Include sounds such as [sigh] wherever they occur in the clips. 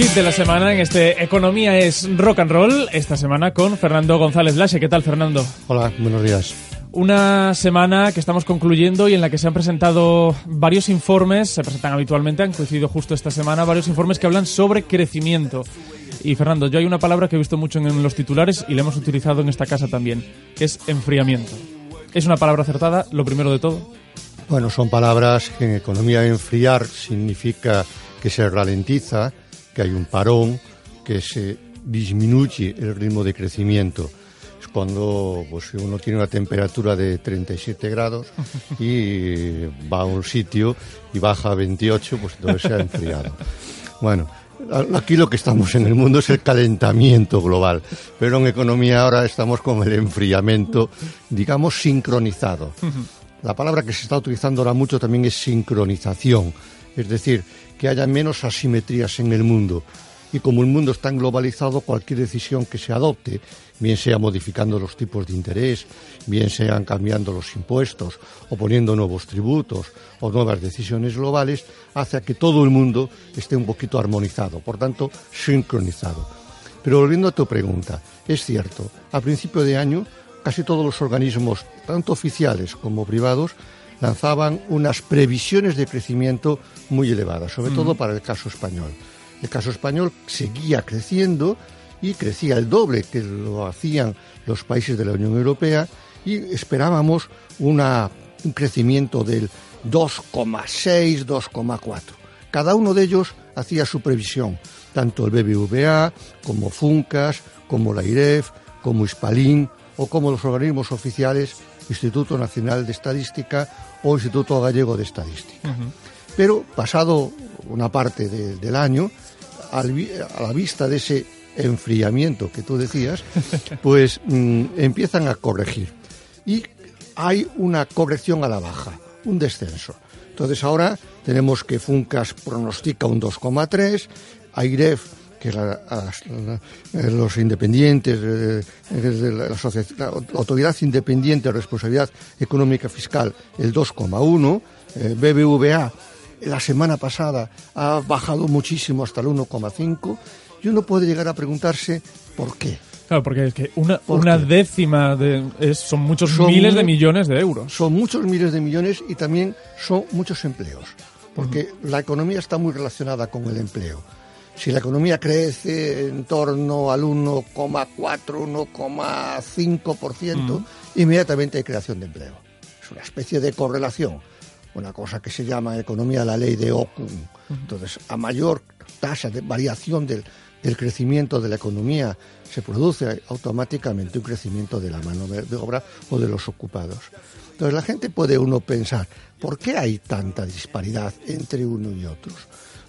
hit de la semana en este Economía es Rock and Roll, esta semana con Fernando González Lache. ¿Qué tal, Fernando? Hola, buenos días. Una semana que estamos concluyendo y en la que se han presentado varios informes, se presentan habitualmente, han coincidido justo esta semana, varios informes que hablan sobre crecimiento. Y Fernando, yo hay una palabra que he visto mucho en los titulares y la hemos utilizado en esta casa también, que es enfriamiento. ¿Es una palabra acertada, lo primero de todo? Bueno, son palabras que en economía enfriar significa que se ralentiza, que hay un parón, que se disminuye el ritmo de crecimiento. Es cuando pues, uno tiene una temperatura de 37 grados [laughs] y va a un sitio y baja a 28, pues entonces se ha enfriado. Bueno, aquí lo que estamos en el mundo es el calentamiento global, pero en economía ahora estamos con el enfriamiento, digamos, sincronizado. La palabra que se está utilizando ahora mucho también es sincronización, es decir, que haya menos asimetrías en el mundo. Y como el mundo está globalizado, cualquier decisión que se adopte, bien sea modificando los tipos de interés, bien sean cambiando los impuestos o poniendo nuevos tributos o nuevas decisiones globales, hace que todo el mundo esté un poquito armonizado, por tanto, sincronizado. Pero volviendo a tu pregunta, es cierto, a principio de año casi todos los organismos, tanto oficiales como privados, lanzaban unas previsiones de crecimiento muy elevadas, sobre todo para el caso español. El caso español seguía creciendo y crecía el doble que lo hacían los países de la Unión Europea y esperábamos una, un crecimiento del 2,6, 2,4. Cada uno de ellos hacía su previsión, tanto el BBVA como Funcas, como la IREF, como Hispalín o como los organismos oficiales, Instituto Nacional de Estadística o Instituto Gallego de Estadística. Pero pasado una parte del año, a la vista de ese enfriamiento que tú decías, [laughs] pues mm, empiezan a corregir. Y hay una corrección a la baja, un descenso. Entonces ahora tenemos que Funcas pronostica un 2,3, AIREF que la, los independientes, eh, la, la, Autoridad Independiente de Responsabilidad Económica Fiscal, el 2,1, eh, BBVA la semana pasada ha bajado muchísimo hasta el 1,5 y uno puede llegar a preguntarse por qué. Claro, porque es que una, una décima de, son muchos miles de millones de euros. Son muchos miles de millones y también son muchos empleos, porque la economía está muy relacionada con el empleo. Si la economía crece en torno al 1,4, 1,5%, inmediatamente hay creación de empleo. Es una especie de correlación, una cosa que se llama en economía la ley de Okun. Entonces, a mayor tasa de variación del, del crecimiento de la economía, se produce automáticamente un crecimiento de la mano de obra o de los ocupados. Entonces la gente puede uno pensar, ¿por qué hay tanta disparidad entre uno y otros?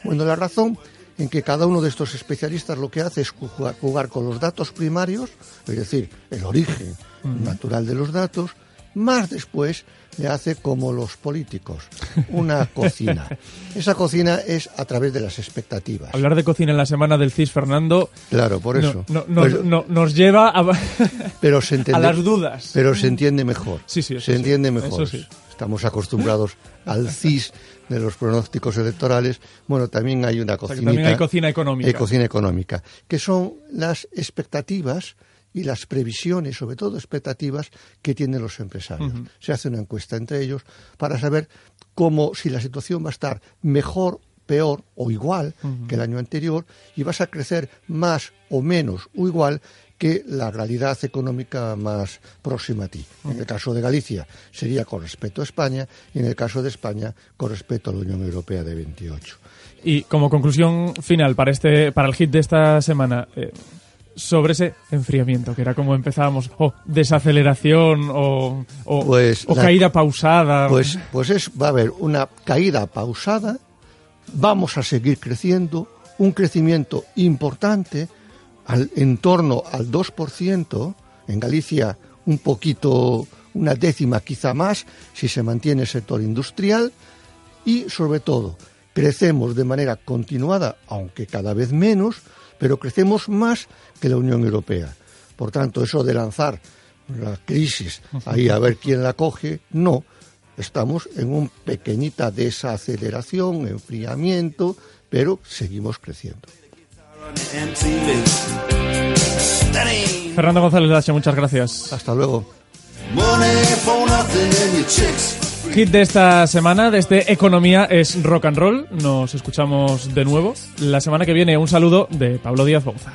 Bueno, la razón en que cada uno de estos especialistas lo que hace es jugar, con los datos primarios, es decir, el origen natural de los datos, más después le hace como los políticos, una [laughs] cocina. Esa cocina es a través de las expectativas. Hablar de cocina en la semana del CIS, Fernando. Claro, por eso. nos lleva a, [laughs] pero a las dudas. Pero se entiende mejor. Sí, sí, se entiende mejor. sí. Estamos acostumbrados al CIS de los pronósticos electorales. Bueno, también hay una cocina. También hay cocina económica. Hay cocina económica, que son las expectativas y las previsiones, sobre todo expectativas, que tienen los empresarios. Se hace una encuesta entre ellos para saber cómo, si la situación va a estar mejor, peor o igual que el año anterior, y vas a crecer más o menos o igual que la realidad económica más próxima a ti. En el caso de Galicia sería con respecto a España y en el caso de España con respecto a la Unión Europea de 28. Y como conclusión final para este para el hit de esta semana, eh, sobre ese enfriamiento, que era como empezábamos, o desaceleración o, pues caída pausada. Pues, pues es, va a haber una caída pausada, vamos a seguir creciendo, un crecimiento importante, en torno al 2%, en Galicia un poquito, una décima quizá más, si se mantiene el sector industrial, y sobre todo, crecemos de manera continuada, aunque cada vez menos, pero crecemos más que la Unión Europea. Por tanto, eso de lanzar la crisis ahí a ver quién la coge, no. Estamos en una pequeñita desaceleración, enfriamiento, pero seguimos creciendo. Fernando González Dache, muchas gracias. Hasta luego. Hit de esta semana desde este Economía es Rock and Roll. Nos escuchamos de nuevo. La semana que viene un saludo de Pablo Díaz Bonza.